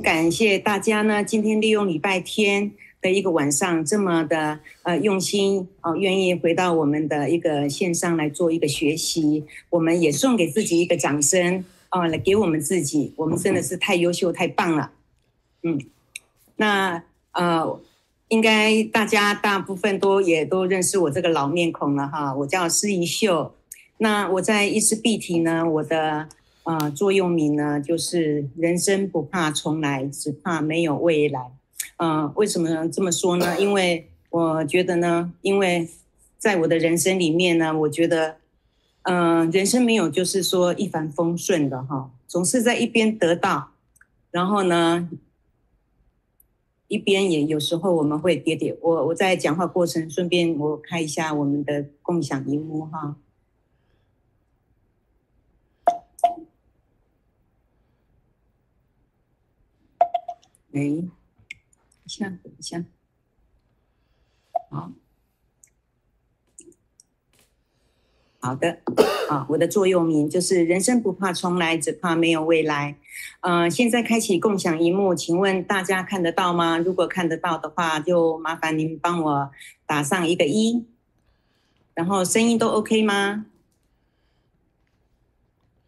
感谢大家呢，今天利用礼拜天的一个晚上，这么的呃用心哦，愿意回到我们的一个线上来做一个学习，我们也送给自己一个掌声啊，来给我们自己，我们真的是太优秀、太棒了。嗯，那呃，应该大家大部分都也都认识我这个老面孔了哈，我叫施宜秀。那我在伊思碧媞呢，我的。啊、座右铭呢，就是人生不怕重来，只怕没有未来。啊、为什么这么说呢？因为我觉得呢，因为在我的人生里面呢，我觉得，嗯、人生没有就是说一帆风顺的哈，总是在一边得到，然后呢，一边也有时候我们会跌跌。我我在讲话过程，顺便我开一下我们的共享萤幕哈。哎，等一下，等一下，好，好的，啊，我的座右铭就是“人生不怕重来，只怕没有未来”。呃，现在开启共享荧幕，请问大家看得到吗？如果看得到的话，就麻烦您帮我打上一个一，然后声音都 OK 吗？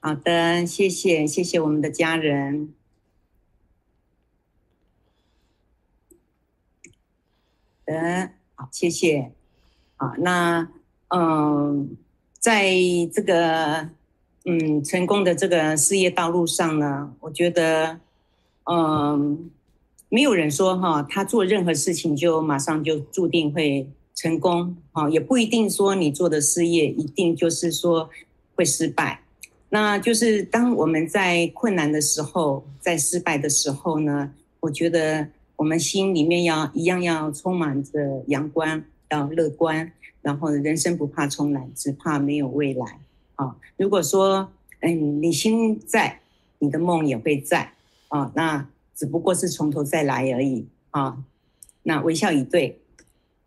好的，谢谢，谢谢我们的家人。的好，谢谢。好，那嗯，在这个嗯成功的这个事业道路上呢，我觉得嗯，没有人说哈，他做任何事情就马上就注定会成功，哈，也不一定说你做的事业一定就是说会失败。那就是当我们在困难的时候，在失败的时候呢，我觉得。我们心里面要一样要充满着阳光，要乐观，然后人生不怕重来，只怕没有未来。啊，如果说，嗯，你心在，你的梦也会在。啊，那只不过是从头再来而已。啊，那微笑以对。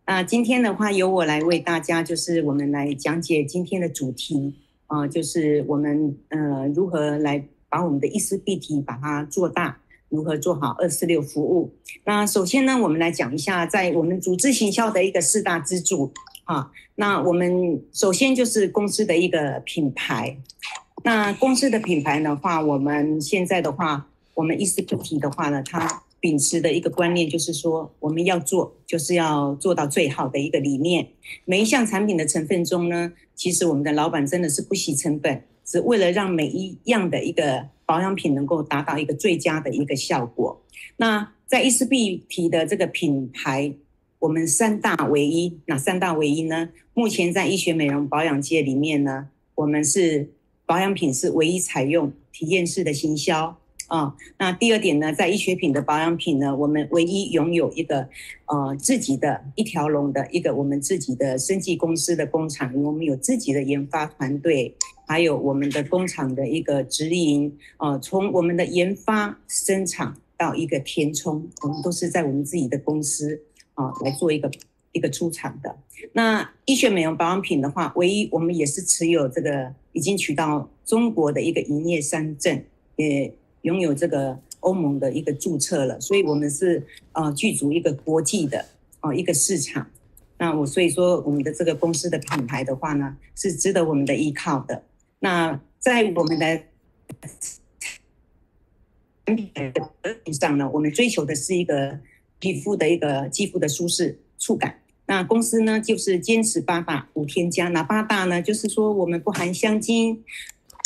那今天的话，由我来为大家，就是我们来讲解今天的主题。啊，就是我们呃如何来把我们的伊思碧媞把它做大。如何做好二四六服务？那首先呢，我们来讲一下，在我们组织行销的一个四大支柱啊。那我们首先就是公司的一个品牌。那公司的品牌的话，我们现在的话，我们伊思碧媞的话呢，它秉持的一个观念就是说，我们要做，就是要做到最好的一个理念。每一项产品的成分中呢，其实我们的老板真的是不惜成本，只为了让每一样的一个。保养品能够达到一个最佳的一个效果。那在伊思碧媞的这个品牌，我们三大唯一，哪三大唯一呢？目前在医学美容保养界里面呢，我们是保养品是唯一采用体验式的行销啊。那第二点呢，在医学品的保养品呢，我们唯一拥有一个呃自己的一条龙的一个我们自己的生技公司的工厂，我们有自己的研发团队。还有我们的工厂的一个直营，呃，从我们的研发、生产到一个填充，我们都是在我们自己的公司啊、来做一个一个出厂的。那医学美容保养品的话，唯一我们也是持有这个已经取到中国的一个营业商证，也拥有这个欧盟的一个注册了，所以我们是呃具足一个国际的哦、一个市场。那我所以说，我们的这个公司的品牌的话呢，是值得我们的依靠的。那在我们的产品上呢，我们追求的是一个皮肤的一个肌肤的舒适触感。那公司呢，就是坚持八大无添加。哪八大呢？就是说我们不含香精，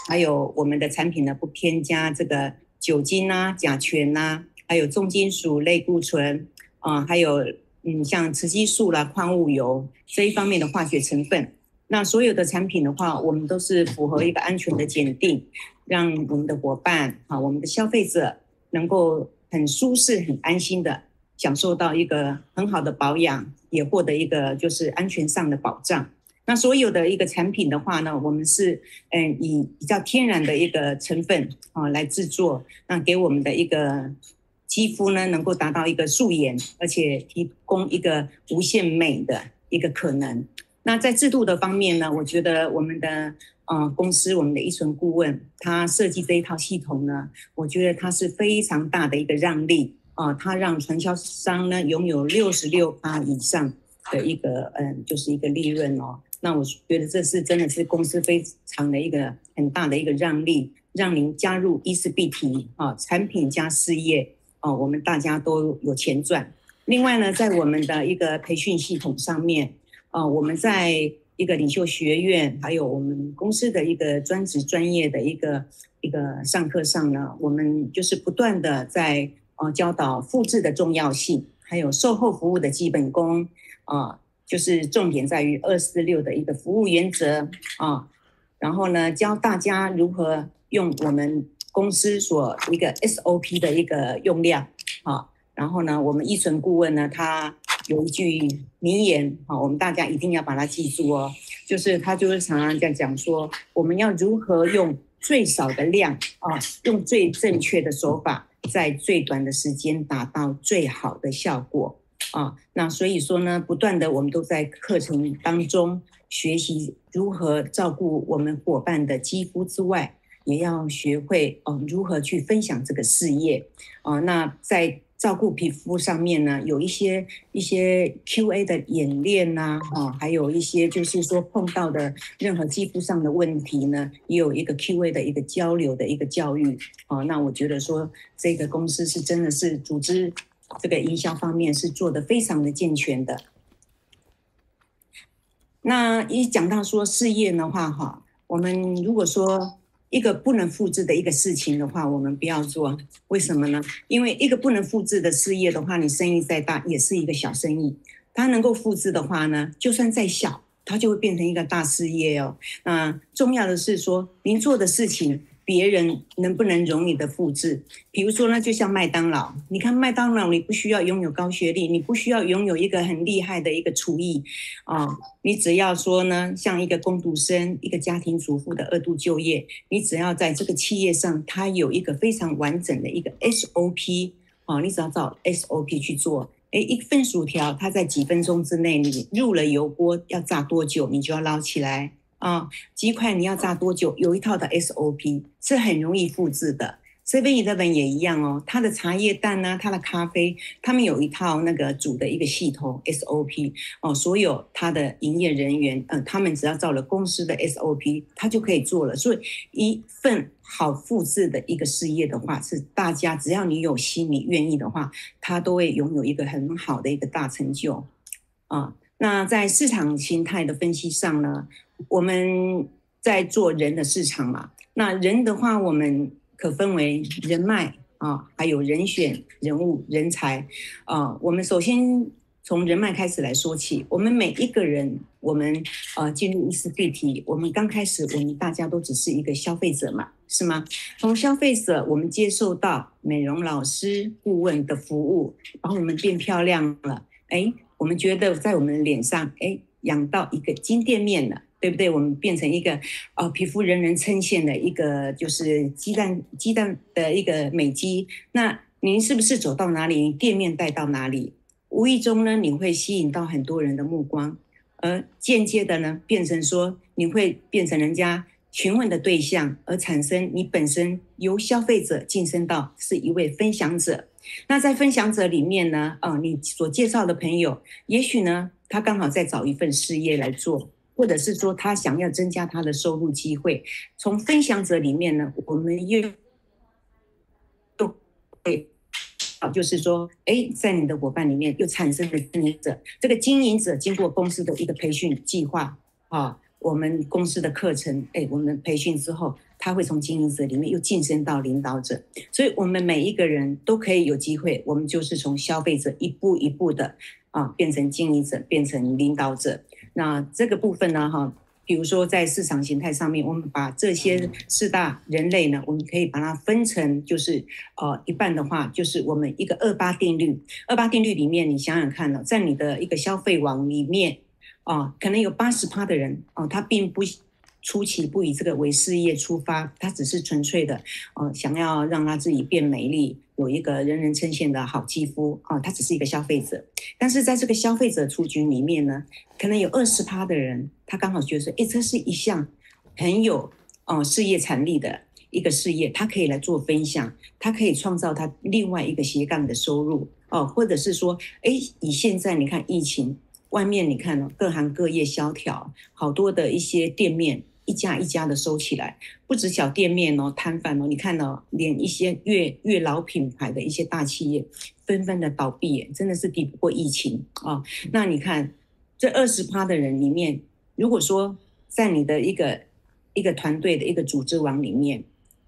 还有我们的产品呢不添加这个酒精啊、甲醛啊，还有重金属类固醇啊，还有嗯像雌激素啦、矿物油这一方面的化学成分。那所有的产品的话，我们都是符合一个安全的检定，让我们的伙伴啊，我们的消费者能够很舒适、很安心的享受到一个很好的保养，也获得一个就是安全上的保障。那所有的一个产品的话呢，我们是嗯以比较天然的一个成分啊来制作，那给我们的一个肌肤呢能够达到一个素颜，而且提供一个无限美的一个可能。那在制度的方面呢，我觉得我们的呃，公司我们的依存顾问他设计这一套系统呢，我觉得他是非常大的一个让利啊，呃，他让传销商呢拥有六十六趴以上的一个嗯，就是一个利润哦。那我觉得这是真的是公司非常的一个很大的一个让利，让您加入伊思必提啊，产品加事业啊，我们大家都有钱赚。另外呢，在我们的一个培训系统上面啊，我们在一个领袖学院，还有我们公司的一个专职专业的一个一个上课上呢，我们就是不断的在呃教导复制的重要性，还有售后服务的基本功啊，就是重点在于二四六的一个服务原则啊，然后呢，教大家如何用我们公司所一个 SOP 的一个用量啊。然后呢，我们依存顾问呢，他有一句名言啊，我们大家一定要把它记住哦。就是他就是常常在讲说，我们要如何用最少的量啊，用最正确的手法，在最短的时间达到最好的效果啊。那所以说呢，不断的我们都在课程当中学习如何照顾我们伙伴的肌肤之外，也要学会哦如何去分享这个事业啊。那在照顾皮肤上面呢，有一些一些 QA 的演练呐，啊，还有一些就是说碰到的任何肌肤上的问题呢，也有一个 QA 的一个交流的一个教育，啊，那我觉得说这个公司是真的是组织这个营销方面是做得非常的健全的。那一讲到说事业的话，哈，我们如果说。一个不能复制的一个事情的话，我们不要做。为什么呢？因为一个不能复制的事业的话，你生意再大也是一个小生意。它能够复制的话呢，就算再小，它就会变成一个大事业哦。那重要的是说，您做的事情。别人能不能容你的复制？比如说呢，就像麦当劳，你看麦当劳，你不需要拥有高学历，你不需要拥有一个很厉害的一个厨艺啊，你只要说呢，像一个工读生、一个家庭主妇的二度就业，你只要在这个企业上，它有一个非常完整的一个 SOP 啊，你只要照 SOP 去做，诶，一份薯条，它在几分钟之内，你入了油锅要炸多久，你就要捞起来。啊，鸡块你要炸多久？有一套的 SOP 是很容易复制的。7-11也一样哦，它的茶叶蛋呢，它的咖啡，他们有一套那个煮的一个系统 SOP 哦，所有他的营业人员，嗯、呃，他们只要照了公司的 SOP，他就可以做了。所以一份好复制的一个事业的话，是大家只要你有心，你愿意的话，他都会拥有一个很好的一个大成就啊。那在市场形态的分析上呢，我们在做人的市场嘛，那人的话，我们可分为人脉啊，还有人选、人物、人才啊。我们首先从人脉开始来说起，我们每一个人，我们呃进入一次对提，我们刚开始，我们大家都只是一个消费者嘛，是吗？从消费者，我们接受到美容老师、顾问的服务，把我们变漂亮了，哎，我们觉得在我们的脸上，哎，养到一个金店面了。对不对？我们变成一个，呃，皮肤人人称羡的一个，就是鸡蛋鸡蛋的一个美肌。那您是不是走到哪里，店面带到哪里？无意中呢，你会吸引到很多人的目光，而间接的呢，变成说你会变成人家询问的对象，而产生你本身由消费者晋升到是一位分享者。那在分享者里面呢，啊、你所介绍的朋友，也许呢，他刚好在找一份事业来做。或者是说他想要增加他的收入机会，从分享者里面呢，我们又又会啊，就是说，哎，在你的伙伴里面又产生了经营者。这个经营者经过公司的一个培训计划啊，我们公司的课程，哎，我们培训之后，他会从经营者里面又晋升到领导者。所以，我们每一个人都可以有机会，我们就是从消费者一步一步的啊，变成经营者，变成领导者。那这个部分呢，哈，比如说在市场形态上面，我们把这些四大人类呢，我们可以把它分成，就是呃一半的话，就是我们一个二八定律。二八定律里面，你想想看呢，在你的一个消费网里面，啊，可能有八十趴的人，啊，他并不初期不以这个为事业出发，他只是纯粹的，呃，想要让他自己变美丽。有一个人人称羡的好肌肤啊，他只是一个消费者，但是在这个消费者族群里面呢，可能有二十趴的人，他刚好觉得说，哎，这是一项很有哦事业产力的一个事业，他可以来做分享，他可以创造他另外一个斜杠的收入哦，或者是说，哎，以现在你看疫情，外面你看各行各业萧条，好多的一些店面一家一家的收起来，不止小店面哦，摊贩哦，你看到连一些越越老品牌的一些大企业纷纷的倒闭，真的是抵不过疫情啊、那你看这二十趴的人里面，如果说在你的一个一个团队的一个组织网里面。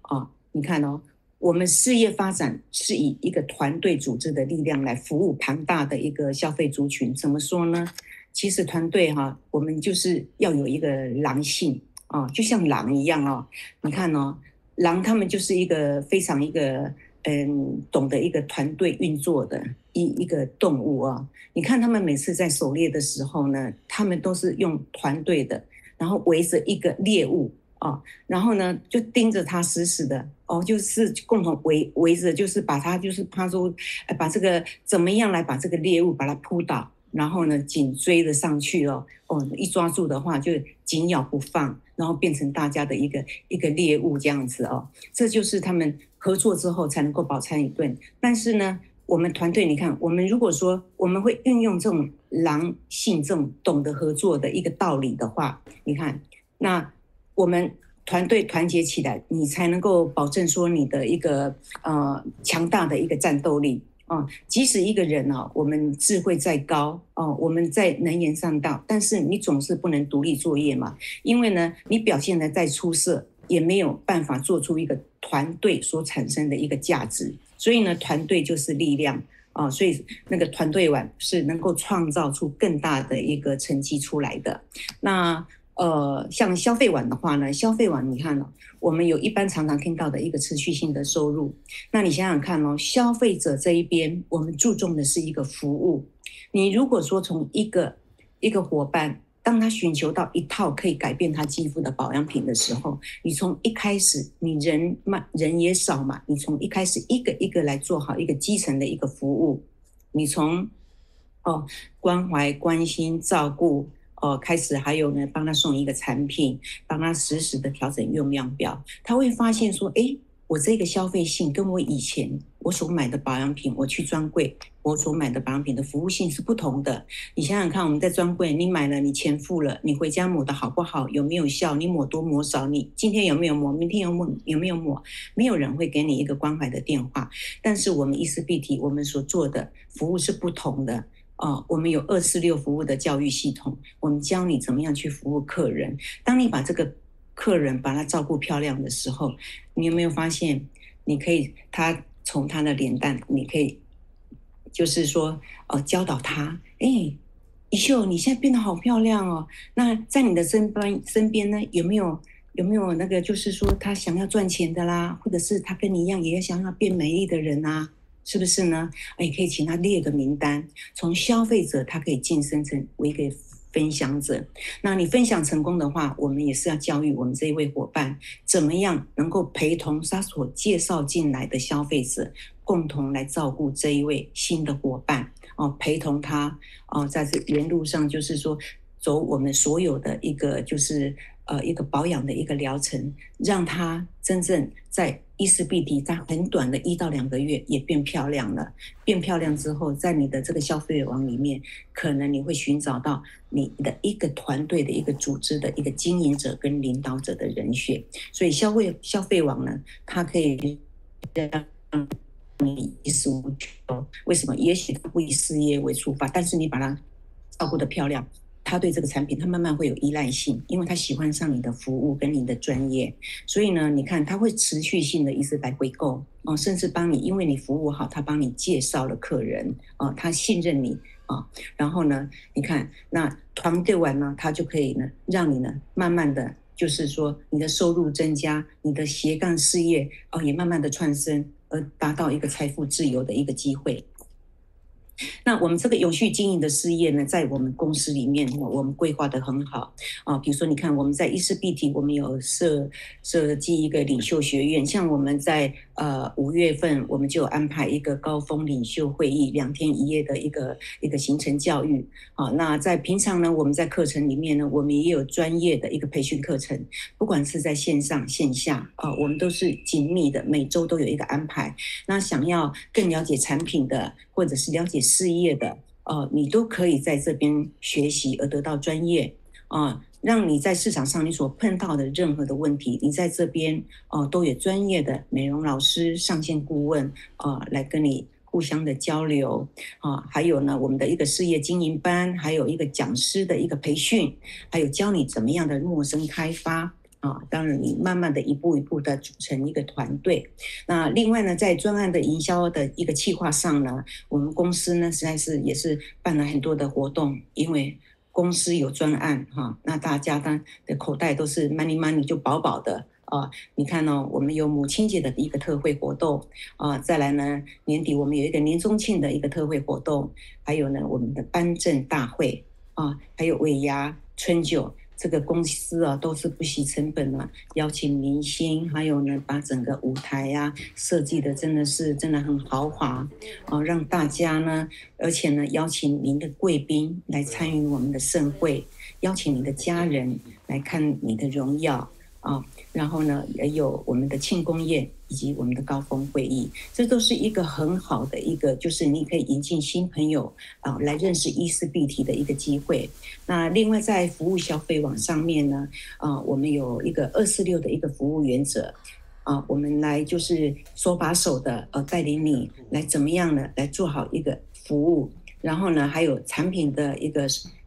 啊、你看哦，我们事业发展是以一个团队组织的力量来服务庞大的一个消费族群。怎么说呢？其实团队哈，我们就是要有一个狼性啊、就像狼一样哦。你看哦，狼他们就是一个非常一个嗯，懂得一个团队运作的一一个动物啊、哦。你看他们每次在狩猎的时候呢，他们都是用团队的，然后围着一个猎物。哦，然后呢，就盯着它死死的哦，就是共同围围着，就是把它，就是怕说，把这个怎么样来把这个猎物把它扑倒，然后呢，紧追着上去哦，哦，一抓住的话就紧咬不放，然后变成大家的一个一个猎物这样子哦，这就是他们合作之后才能够饱餐一顿。但是呢，我们团队，你看，我们如果说我们会运用这种狼性，这种懂得合作的一个道理的话，你看那。我们团队团结起来，你才能够保证说你的一个呃强大的一个战斗力啊、即使一个人啊，我们智慧再高哦、呃，我们在能言善道，但是你总是不能独立作业嘛。因为呢，你表现得再出色，也没有办法做出一个团队所产生的一个价值。所以呢，团队就是力量啊、所以那个团队网是能够创造出更大的一个成绩出来的。那。呃，像消费网的话呢，消费网你看哦，我们有一般常常听到的一个持续性的收入。那你想想看哦，消费者这一边，我们注重的是一个服务。你如果说从一个一个伙伴，当他寻求到一套可以改变他肌肤的保养品的时候，你从一开始你人嘛人也少嘛，你从一开始一个一个来做好一个基层的一个服务，你从哦关怀、关心、照顾。哦，开始还有呢，帮他送一个产品，帮他实时的调整用量表，他会发现说，哎，我这个消费性跟我以前我所买的保养品，我去专柜我所买的保养品的服务性是不同的。你想想看，我们在专柜，你买了，你钱付了，你回家抹的好不好，有没有效，你抹多抹少，你今天有没有抹，明天有抹有没有抹，没有人会给你一个关怀的电话。但是我们伊丝碧媞，我们所做的服务是不同的。哦，我们有二四六服务的教育系统，我们教你怎么样去服务客人。当你把这个客人把他照顾漂亮的时候，你有没有发现，你可以他从他的脸蛋，你可以就是说，呃，教导他，哎，一秀，你现在变得好漂亮哦。那在你的身边身边呢，有没有有没有那个就是说他想要赚钱的啦，或者是他跟你一样也想要变美丽的人啊？是不是呢？哎可以请他列个名单，从消费者他可以晋升成为一个分享者。那你分享成功的话，我们也是要教育我们这一位伙伴，怎么样能够陪同他所介绍进来的消费者，共同来照顾这一位新的伙伴哦，陪同他哦，在这沿路上就是说走我们所有的一个就是。呃，一个保养的一个疗程，让她真正在伊丝碧媞，在很短的一到两个月也变漂亮了。变漂亮之后，在你的这个消费网里面，可能你会寻找到你的一个团队的一个组织的一个经营者跟领导者的人选。所以消费消费网呢，它可以让你衣食无忧。为什么？也许他不以事业为出发，但是你把它照顾得漂亮。他对这个产品，他慢慢会有依赖性，因为他喜欢上你的服务跟你的专业，所以呢，你看他会持续性的一直来回购哦，甚至帮你，因为你服务好，他帮你介绍了客人哦，他信任你啊，然后呢，你看那团队完呢，他就可以呢，让你呢，慢慢的就是说你的收入增加，你的斜杠事业哦，也慢慢的窜升，而达到一个财富自由的一个机会。那我们这个有序经营的事业呢，在我们公司里面，我们规划得很好啊。比如说，你看我们在伊丝碧媞，我们有设设计一个领袖学院，像我们在呃五月份，我们就安排一个高峰领袖会议，两天一夜的一个一个行程教育啊。那在平常呢，我们在课程里面呢，我们也有专业的一个培训课程，不管是在线上线下啊，我们都是紧密的，每周都有一个安排。那想要更了解产品的，或者是了解事业的，呃，你都可以在这边学习而得到专业啊、让你在市场上你所碰到的任何的问题，你在这边哦、呃、都有专业的美容老师、上线顾问啊、呃、来跟你互相的交流啊、还有呢，我们的一个事业经营班，还有一个讲师的一个培训，还有教你怎么样的陌生开发。啊，当然，你慢慢的一步一步的组成一个团队。那另外呢，在专案的营销的一个计划上呢，我们公司呢实在是也是办了很多的活动，因为公司有专案哈，那大家的的口袋都是 money money 就饱饱的啊。你看呢，我们有母亲节的一个特惠活动啊，再来呢年底我们有一个年终庆的一个特惠活动，还有呢我们的颁证大会啊，还有尾牙春酒。这个公司啊，都是不惜成本啊，邀请明星，还有呢，把整个舞台呀、设计的真的是真的很豪华啊，让大家呢，而且呢，邀请您的贵宾来参与我们的盛会，邀请您的家人来看你的荣耀。啊，然后呢，也有我们的庆功宴以及我们的高峰会议，这都是一个很好的一个，就是你可以引进新朋友啊，来认识伊丝碧媞的一个机会。那另外在服务消费网上面呢，啊，我们有一个二四六的一个服务原则啊，我们来就是手把手的呃带领你来怎么样呢，来做好一个服务，然后呢，还有产品的一个。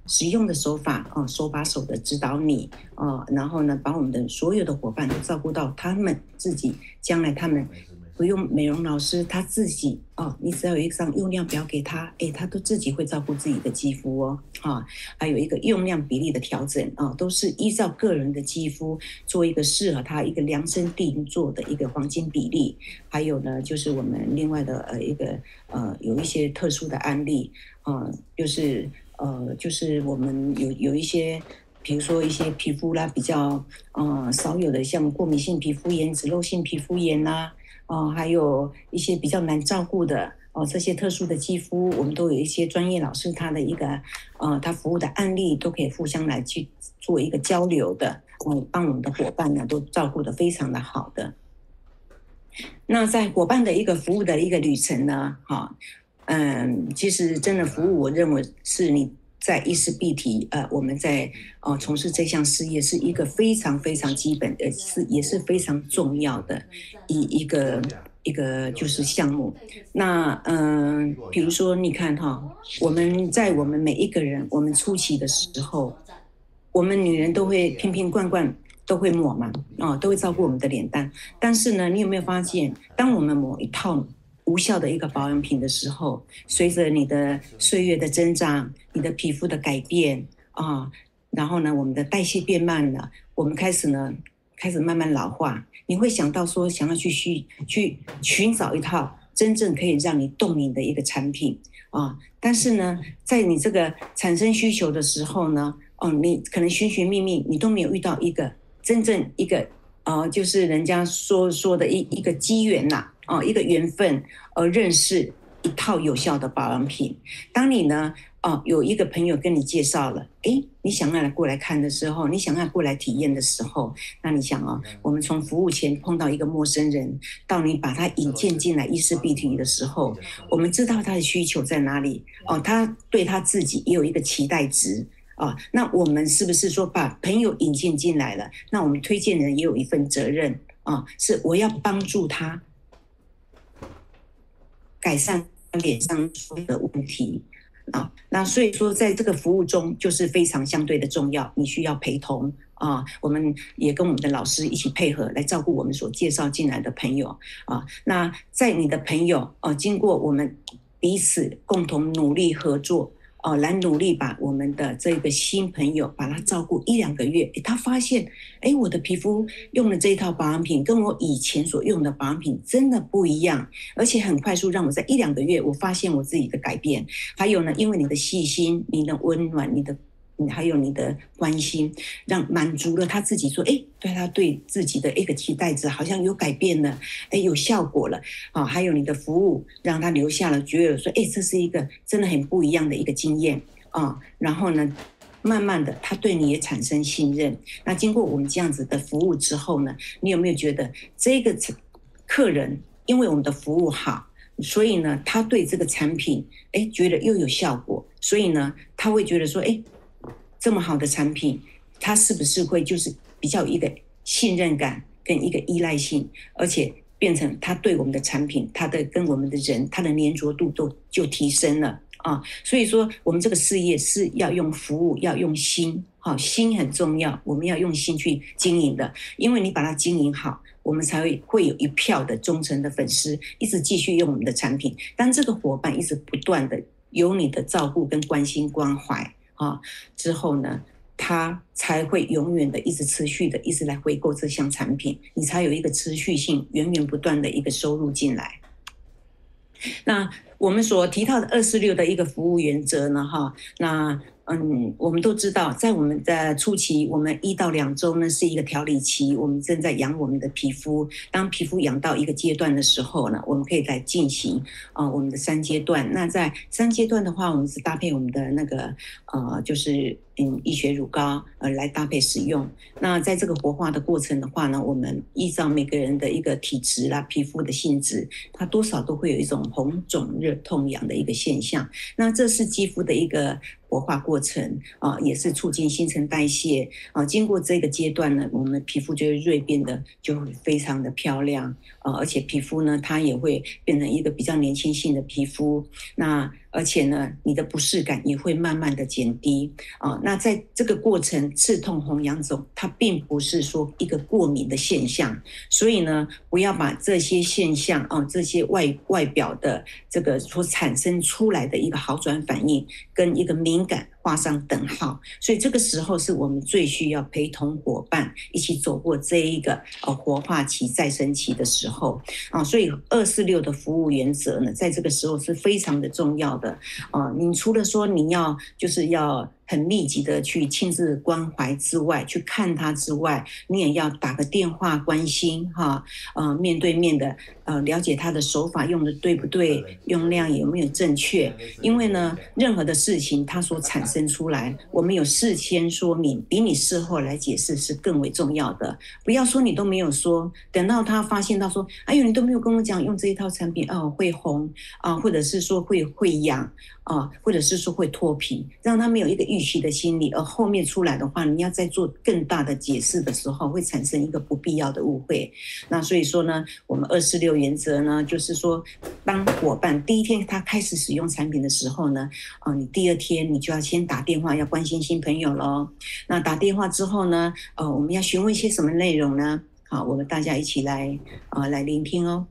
使用的手法啊，手把手的指导你啊，然后呢，把我们的所有的伙伴都照顾到他们自己将来他们不用美容老师，他自己啊，你只要有一张用量表给他，诶，他都自己会照顾自己的肌肤哦，啊，还有一个用量比例的调整啊，都是依照个人的肌肤做一个适合他一个量身定做的一个黄金比例，还有呢，就是我们另外的呃一个呃有一些特殊的案例啊，就是。呃，就是我们有有一些，比如说一些皮肤啦，比较呃少有的，像过敏性皮肤炎、脂漏性皮肤炎呐，啊、呃，还有一些比较难照顾的哦、呃，这些特殊的肌肤，我们都有一些专业老师，他的一个呃，他服务的案例都可以互相来去做一个交流的，嗯、帮我们的伙伴呢都照顾得非常的好的。那在伙伴的一个服务的一个旅程呢，哈。嗯，其实真的服务，我认为是你在伊丝碧媞，呃，我们在呃从事这项事业是一个非常非常基本的，是也是非常重要的一一个一个就是项目。那嗯，比如说你看哈，我们在我们每一个人，我们初期的时候，我们女人都会瓶瓶罐罐都会抹嘛，啊，都会照顾我们的脸蛋。但是呢，你有没有发现，当我们抹一套无效的一个保养品的时候，随着你的岁月的增长，你的皮肤的改变啊，然后呢，我们的代谢变慢了，我们开始呢，开始慢慢老化。你会想到说，想要去去去寻找一套真正可以让你动你的一个产品啊，但是呢，在你这个产生需求的时候呢，哦，你可能寻寻觅觅，你都没有遇到一个真正一个呃，就是人家说说的一一个机缘呐。哦，一个缘分而认识一套有效的保养品。当你呢，哦，有一个朋友跟你介绍了，诶，你想要来过来看的时候，你想要过来体验的时候，那你想啊，我们从服务前碰到一个陌生人，到你把他引荐进来伊丝碧媞的时候，我们知道他的需求在哪里哦，他对他自己也有一个期待值啊。那我们是不是说把朋友引荐进来了？那我们推荐人也有一份责任啊，是我要帮助他。改善脸上的问题啊，那所以说，在这个服务中就是非常相对的重要，你需要陪同啊，我们也跟我们的老师一起配合来照顾我们所介绍进来的朋友啊。那在你的朋友啊，经过我们彼此共同努力合作哦，来努力把我们的这个新朋友把他照顾一两个月，他发现，哎，我的皮肤用了这一套保养品，跟我以前所用的保养品真的不一样，而且很快速，让我在一两个月，我发现我自己的改变。还有呢，因为你的细心、你的温暖、你的。你还有你的关心，让满足了他自己，说，哎，对他对自己的一个期待值好像有改变了，哎，有效果了啊！还有你的服务，让他留下了，觉得说，哎，这是一个真的很不一样的一个经验啊。然后呢，慢慢的，他对你也产生信任。那经过我们这样子的服务之后呢，你有没有觉得这个客人因为我们的服务好，所以呢，他对这个产品，哎，觉得又有效果，所以呢，他会觉得说，哎。这么好的产品，它是不是会就是比较一个信任感跟一个依赖性，而且变成他对我们的产品，他的跟我们的人，他的粘着度都就提升了啊。所以说，我们这个事业是要用服务，要用心，好，心很重要，我们要用心去经营的。因为你把它经营好，我们才会会有一票的忠诚的粉丝，一直继续用我们的产品。当这个伙伴一直不断的有你的照顾跟关心关怀。啊，之后呢，他才会永远的一直持续的一直来回购这项产品，你才有一个持续性、源源不断的一个收入进来。那我们所提到的二四六的一个服务原则呢，哈，那。嗯，我们都知道，在我们的初期，我们一到两周呢是一个调理期，我们正在养我们的皮肤。当皮肤养到一个阶段的时候呢，我们可以来进行啊、我们的三阶段。那在三阶段的话，我们是搭配我们的那个呃，就是嗯医学乳膏呃来搭配使用。那在这个活化的过程的话呢，我们依照每个人的一个体质啦、皮肤的性质，它多少都会有一种红肿热痛痒的一个现象。那这是肌肤的一个。活化过程啊，也是促进新陈代谢啊。经过这个阶段呢，我们皮肤就会锐变得就会非常的漂亮而且皮肤呢，它也会变成一个比较年轻性的皮肤。那而且呢，你的不适感也会慢慢的减低啊。那在这个过程，刺痛、红、痒、肿，它并不是说一个过敏的现象，所以呢，不要把这些现象啊，这些外外表的这个所产生出来的一个好转反应，跟一个敏感。画上等号，所以这个时候是我们最需要陪同伙伴一起走过这一个呃活化期、再生期的时候啊，所以二四六的服务原则呢，在这个时候是非常的重要的啊。你除了说你要就是要。很密集的去亲自关怀之外，去看他之外，你也要打个电话关心哈，呃，面对面的呃了解他的手法用的对不对，用量有没有正确？因为呢，任何的事情它所产生出来，我们有事先说明，比你事后来解释是更为重要的。不要说你都没有说，等到他发现到说，哎呦，你都没有跟我讲用这一套产品哦，会红啊，或者是说会会痒。啊，或者是说会脱皮，让他们有一个预期的心理，而后面出来的话，你要再做更大的解释的时候，会产生一个不必要的误会。那所以说呢，我们二四六原则呢，就是说，当伙伴第一天他开始使用产品的时候呢，啊，你第二天你就要先打电话要关心新朋友喽。那打电话之后呢，呃，我们要询问一些什么内容呢？好，我们大家一起来啊，来聆听哦。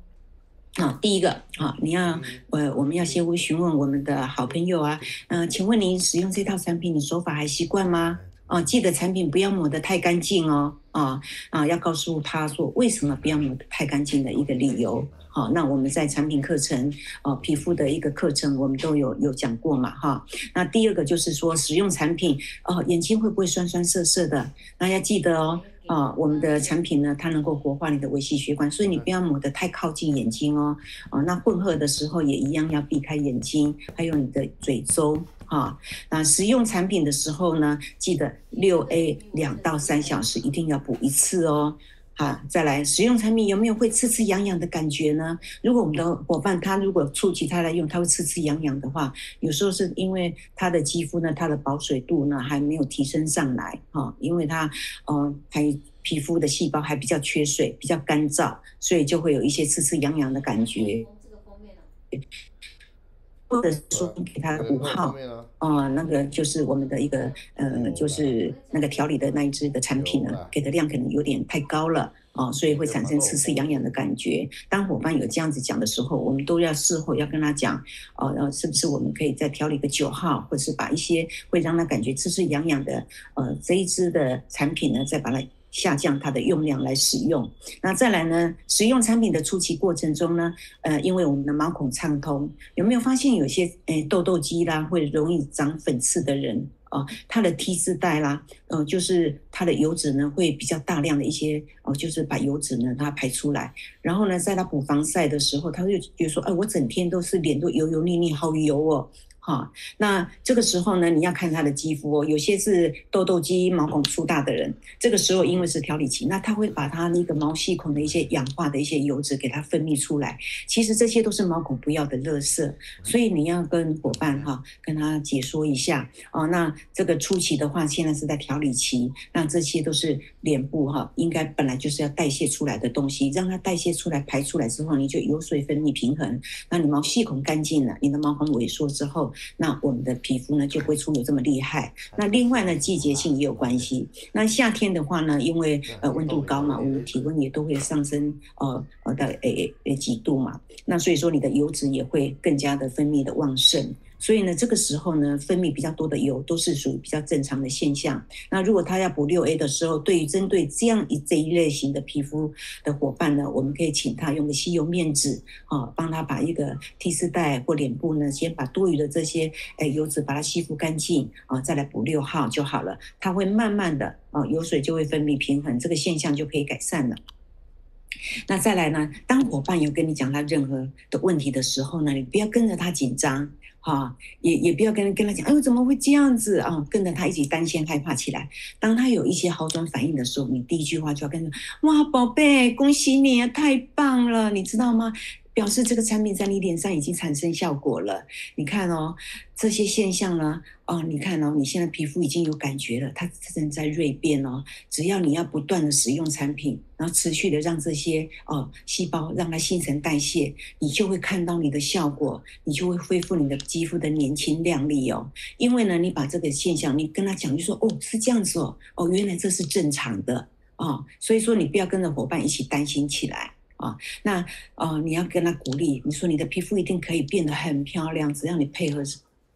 啊，第一个啊，你要呃，我们要先会询问我们的好朋友啊，嗯、呃，请问您使用这套产品，的手法还习惯吗？啊，记得产品不要抹得太干净哦，啊啊，要告诉他说为什么不要抹得太干净的一个理由。好，那我们在产品课程，哦，皮肤的一个课程，我们都有有讲过嘛，哈。那第二个就是说使用产品，哦，眼睛会不会酸酸涩涩的？那要记得哦。啊，我们的产品呢，它能够活化你的微细血管，所以你不要抹得太靠近眼睛哦。啊，那混合的时候也一样要避开眼睛，还有你的嘴周。啊，那使用产品的时候呢，记得六 A 两到三小时一定要补一次哦。啊，再来使用产品有没有会刺刺痒痒的感觉呢？如果我们的伙伴他如果初期他来用，他会刺刺痒痒的话，有时候是因为他的肌肤呢，它的保水度呢还没有提升上来，哈，因为他，嗯，还皮肤的细胞还比较缺水，比较干燥，所以就会有一些刺刺痒痒的感觉。或者说给他五号，啊，那个就是我们的一个，呃，就是那个调理的那一支的产品呢，给的量可能有点太高了。哦，所以会产生刺刺痒痒的感觉。当伙伴有这样子讲的时候，我们都要事后要跟他讲，哦，呃，是不是我们可以再调理个九号，或者是把一些会让他感觉刺刺痒痒的，呃，这一支的产品呢，再把它。下降它的用量来使用，那再来呢？使用产品的初期过程中呢，呃，因为我们的毛孔畅通，有没有发现有些诶痘痘肌啦，会容易长粉刺的人啊，他的 T 字带啦，呃，就是他的油脂呢会比较大量的一些哦，就是把油脂呢它排出来，然后呢，在他补防晒的时候，他就觉得说，哎，我整天都是脸都油油腻腻，好油哦。哈，那这个时候呢，你要看他的肌肤哦，有些是痘痘肌、毛孔粗大的人，这个时候因为是调理期，那他会把他那个毛细孔的一些氧化的一些油脂给它分泌出来。其实这些都是毛孔不要的垃圾，所以你要跟伙伴哈，跟他解说一下哦。那这个初期的话，现在是在调理期，那这些都是脸部哈，应该本来就是要代谢出来的东西，让它代谢出来、排出来之后，你就油水分泌平衡，那你毛细孔干净了，你的毛孔萎缩之后。那我们的皮肤呢就会出油这么厉害。那另外呢，季节性也有关系。那夏天的话呢，因为呃温度高嘛，我们体温也都会上升呃呃到诶诶几度嘛。那所以说你的油脂也会更加的分泌的旺盛。所以呢，这个时候呢，分泌比较多的油都是属于比较正常的现象。那如果他要补六 A 的时候，对于针对这样一这一类型的皮肤的伙伴呢，我们可以请他用个吸油面纸啊，帮他把一个 T 丝带或脸部呢，先把多余的这些诶油脂把它吸附干净啊，再来补六号就好了。它会慢慢的啊，油水就会分泌平衡，这个现象就可以改善了。那再来呢，当伙伴有跟你讲他任何的问题的时候呢，你不要跟着他紧张。啊，也也不要跟跟他讲，哎呦，怎么会这样子啊？跟着他一起担心害怕起来。当他有一些好转反应的时候，你第一句话就要跟他：哇，宝贝，恭喜你啊，太棒了，你知道吗？表示这个产品在你脸上已经产生效果了。你看哦，这些现象呢，哦，你看哦，你现在皮肤已经有感觉了，它正在锐变哦。只要你要不断的使用产品，然后持续的让这些哦细胞让它新陈代谢，你就会看到你的效果，你就会恢复你的肌肤的年轻亮丽哦。因为呢，你把这个现象你跟他讲，就说哦是这样子哦，哦原来这是正常的哦。所以说你不要跟着伙伴一起担心起来。啊，那呃，你要跟他鼓励，你说你的皮肤一定可以变得很漂亮，只要你配合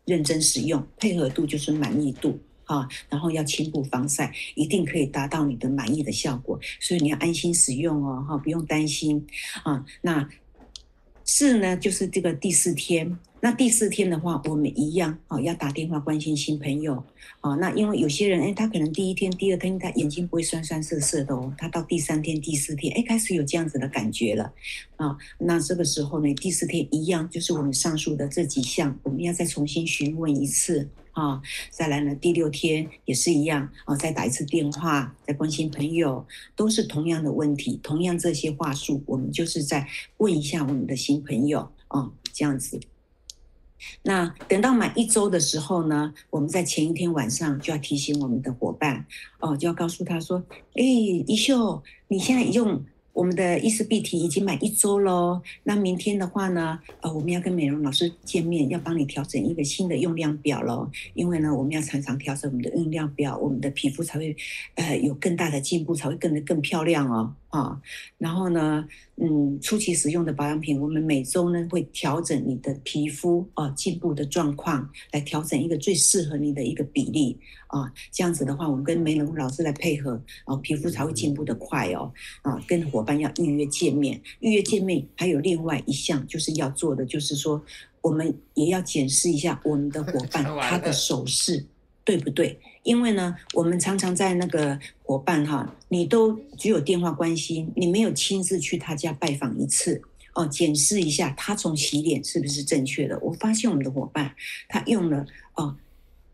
认真使用，配合度就是满意度啊，然后要勤补防晒，一定可以达到你的满意的效果，所以你要安心使用哦，哈，不用担心啊。那四呢，就是这个第四天。那第四天的话，我们一样啊，要打电话关心新朋友啊。那因为有些人，哎，他可能第一天、第二天他眼睛不会酸酸涩涩的哦，他到第三天、第四天，哎，开始有这样子的感觉了啊。那这个时候呢，第四天一样，就是我们上述的这几项，我们要再重新询问一次啊。再来呢，第六天也是一样啊，再打一次电话，再关心朋友，都是同样的问题，同样这些话术，我们就是在问一下我们的新朋友啊，这样子。那等到满一周的时候呢，我们在前一天晚上就要提醒我们的伙伴哦，就要告诉他说：“哎，一秀，你现在用我们的伊丝碧媞已经满一周喽。那明天的话呢，呃，我们要跟美容老师见面，要帮你调整一个新的用量表喽。因为呢，我们要常常调整我们的用量表，我们的皮肤才会呃有更大的进步，才会更得更漂亮哦。”啊，然后呢，嗯，初期使用的保养品，我们每周呢会调整你的皮肤啊进步的状况，来调整一个最适合你的一个比例啊。这样子的话，我们跟美容老师来配合，啊，皮肤才会进步的快哦。啊，跟伙伴要预约见面，预约见面还有另外一项就是要做的，就是说我们也要检视一下我们的伙伴 他的手势。对不对？因为呢，我们常常在那个伙伴哈，你都只有电话关心，你没有亲自去他家拜访一次哦，检视一下他从洗脸是不是正确的。我发现我们的伙伴他用了哦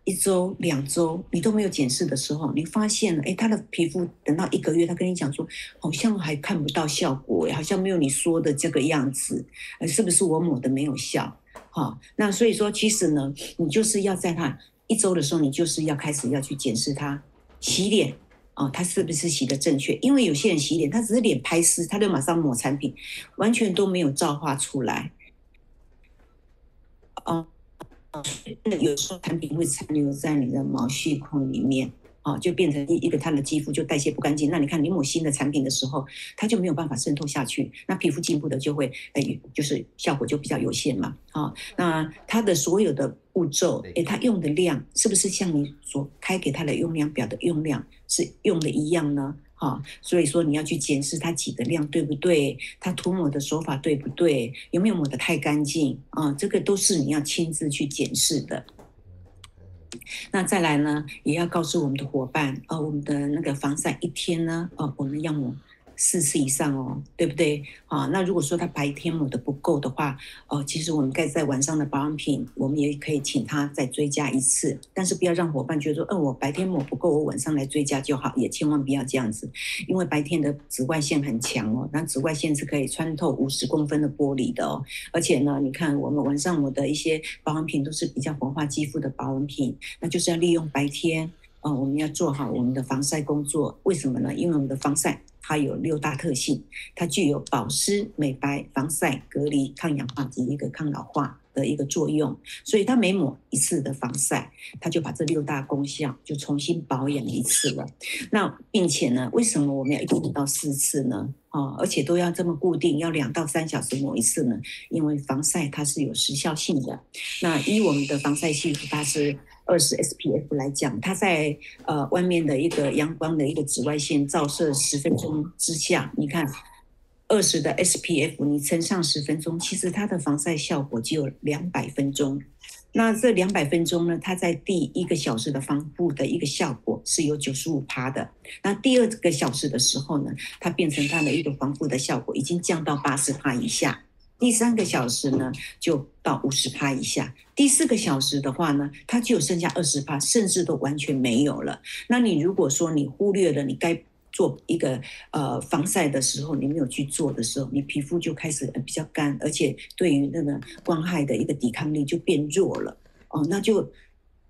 一周两周，你都没有检视的时候，你发现了哎，他的皮肤等到一个月，他跟你讲说好像还看不到效果，好像没有你说的这个样子，是不是我抹的没有效？哈，那所以说其实呢，你就是要在他。一周的时候，你就是要开始要去检视它洗脸啊，它是不是洗的正确？因为有些人洗脸，他只是脸拍湿，他就马上抹产品，完全都没有造化出来。哦，有时候产品会残留在你的毛细孔里面啊，就变成一一个它的肌肤就代谢不干净。那你看你抹新的产品的时候，它就没有办法渗透下去，那皮肤进步的就会诶，就是效果就比较有限嘛。啊，那它的所有的步骤，诶，它用的量是不是像你所开给它的用量表的用量是用的一样呢？哈，所以说你要去检视它挤的量对不对，它涂抹的手法对不对，有没有抹得太干净啊？这个都是你要亲自去检视的。那再来呢，也要告诉我们的伙伴，哦，我们的那个防晒一天呢，哦，我们要抹。四次以上哦，对不对？啊，那如果说他白天抹的不够的话，哦，其实我们盖在晚上的保养品，我们也可以请他再追加一次，但是不要让伙伴觉得说，嗯，我白天抹不够，我晚上来追加就好，也千万不要这样子，因为白天的紫外线很强哦，那紫外线是可以穿透五十公分的玻璃的哦，而且呢，你看我们晚上抹的一些保养品都是比较活化肌肤的保养品，那就是要利用白天，哦，我们要做好我们的防晒工作，为什么呢？因为我们的防晒。它有六大特性，它具有保湿、美白、防晒、隔离、抗氧化及一个抗老化的一个作用。所以它每抹一次的防晒，它就把这六大功效就重新保养一次了。那并且呢，为什么我们要一定到四次呢？哦，而且都要这么固定，要两到三小时抹一次呢？因为防晒它是有时效性的。那依我们的防晒系数，它是。二十 SPF 来讲，它在呃外面的一个阳光的一个紫外线照射十分钟之下，你看二十的 SPF 你乘上十分钟，其实它的防晒效果只有两百分钟。那这两百分钟呢，它在第一个小时的防护的一个效果是有九十五趴的。那第二个小时的时候呢，它变成它的一个防护的效果已经降到八十趴以下。第三个小时呢，就到五十趴以下；第四个小时的话呢，它就剩下二十趴，甚至都完全没有了。那你如果说你忽略了你该做一个呃防晒的时候，你没有去做的时候，你皮肤就开始比较干，而且对于那个光害的一个抵抗力就变弱了。哦，那就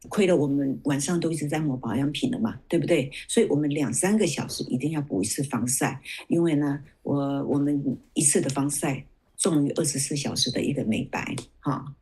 亏了我们晚上都一直在抹保养品了嘛，对不对？所以我们两三个小时一定要补一次防晒，因为呢，我我们一次的防晒。重于二十四小时的一个美白，哈。